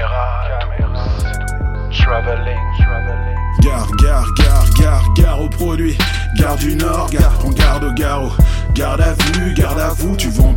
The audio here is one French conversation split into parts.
Caméra, caméra, traveling, traveling. Gare, gare, gare, gare, gare au produit. Gare du Nord, gare, on garde au garrot. Garde à vue, garde à vous, tu vends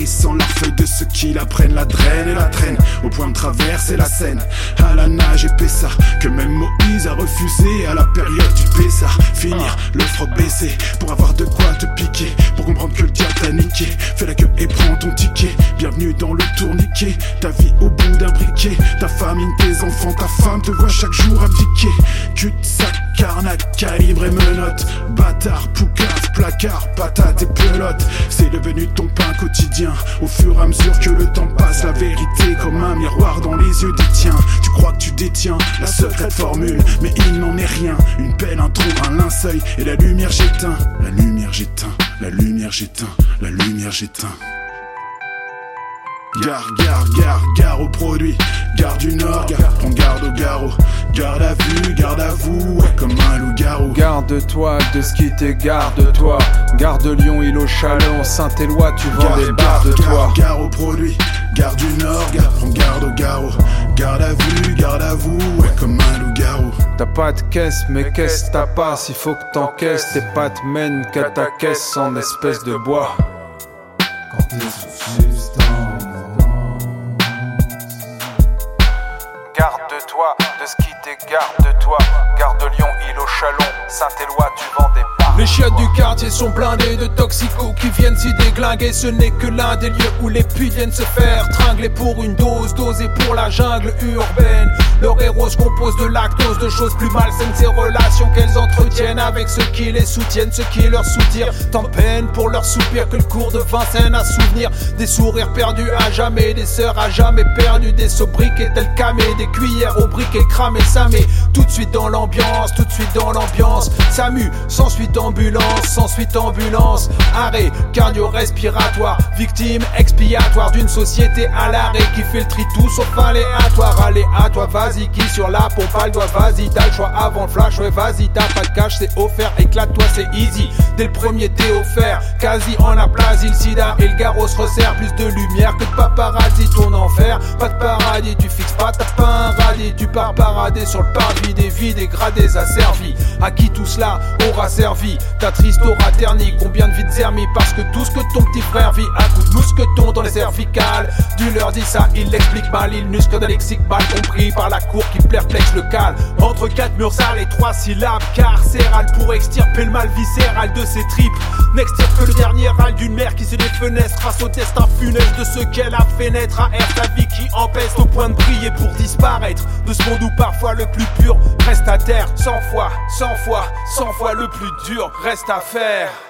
Tarissant la feuille de ceux qui la prennent, la draine et la traîne. Au point de traverser la Seine, à la nage et ça que même Moïse a refusé à la période du Pessar. Finir le froc baissé pour avoir de quoi te piquer, pour comprendre que le diable t'a niqué. Fais la queue et prends ton ticket. Bienvenue dans le tourniquet, ta vie au bout d'un briquet, ta famille, tes enfants, ta femme te voit chaque jour abdiquer. Cul-de-sac, carnac, calibre et menottes, bâtard, poucave, placard, patate et pelote. C'est devenu ton pain quotidien. Au fur et à mesure que le temps passe, la vérité comme un miroir dans les yeux des tiens. Tu crois que tu détiens la secrète formule, mais il n'en est rien. Une pelle, un trou, un linceul et la lumière j'éteins. La lumière j'éteins, la lumière j'éteins, la lumière j'éteins. Gare, gare, gare, gare au produit, gare du Nord, gare, prends garde au garrot, garde à vue, garde à vous, ouais, comme un loup-garou. Garde-toi de ce qui t'égarde-toi. Garde Lyon, île au Chalon, Saint-Éloi, tu vends des barres de toi. Gare, gare au produit, gare du Nord, gare, prends garde au garrot, garde à vue, garde à vous, ouais, comme un loup-garou. T'as pas de caisse, mais qu'est-ce t'as pas? S'il faut que t'encaisses, tes pattes mènent qu'à ta caisse en espèce de bois. Quand t'es de ce qui t'égarde de toi. Garde Lyon, île au Chalon, Saint-Éloi, tu vends des. Les chiottes du quartier sont blindés de toxicos qui viennent s'y déglinguer. Ce n'est que l'un des lieux où les puits viennent se faire tringler pour une dose, dosée pour la jungle urbaine. Leur héros se compose de lactose, de choses plus malsaines, ces relations qu'elles entretiennent avec ceux qui les soutiennent, ceux qui leur soutirent. Tant peine pour leur soupir que le cours de Vincennes à souvenir. Des sourires perdus à jamais, des sœurs à jamais perdues, des sobriquets tels camés, des cuillères au briquet cramé, ça met tout de suite dans l'ambiance, tout de suite dans l'ambiance. Samu, sans suite ambulance, sans suite ambulance. Arrêt cardio-respiratoire, victime expiatoire d'une société à l'arrêt qui fait le tri tout sauf aléatoire. Allez à toi, vas-y, qui sur la pompe le doigt, vas-y, t'as le choix avant le flash, ouais, vas-y, t'as pas de cash, c'est offert, éclate-toi, c'est easy. Dès le premier, t'es offert, quasi en aplasie, le sida et le garrot se resserre, plus de lumière que de paparazzi, ton enfer. Pas de paradis, tu fixes pas, t'as pas un radis, tu pars parader sur le parvis des vies dégradées asservies. À qui tout cela aura servi? Ta triste aura terni, combien de vides zermis Parce que tout ce que ton petit frère vit à coup de mousqueton dans les cervicales. Du leur dit ça, il l'explique mal, il n'use que d'un lexique mal compris par la cour qui perplexe le cal. Entre quatre murs sales et trois syllabes carcérales pour extirper le mal viscéral de ses tripes. N'extire que le dernier râle d'une mère qui se défenestre face au destin funeste de ceux qu'elle a fait naître à air sa vie qui empeste au point de briller pour disparaître de ce monde où parfois le plus pur reste à terre. Cent fois, cent fois, cent fois le plus reste à faire.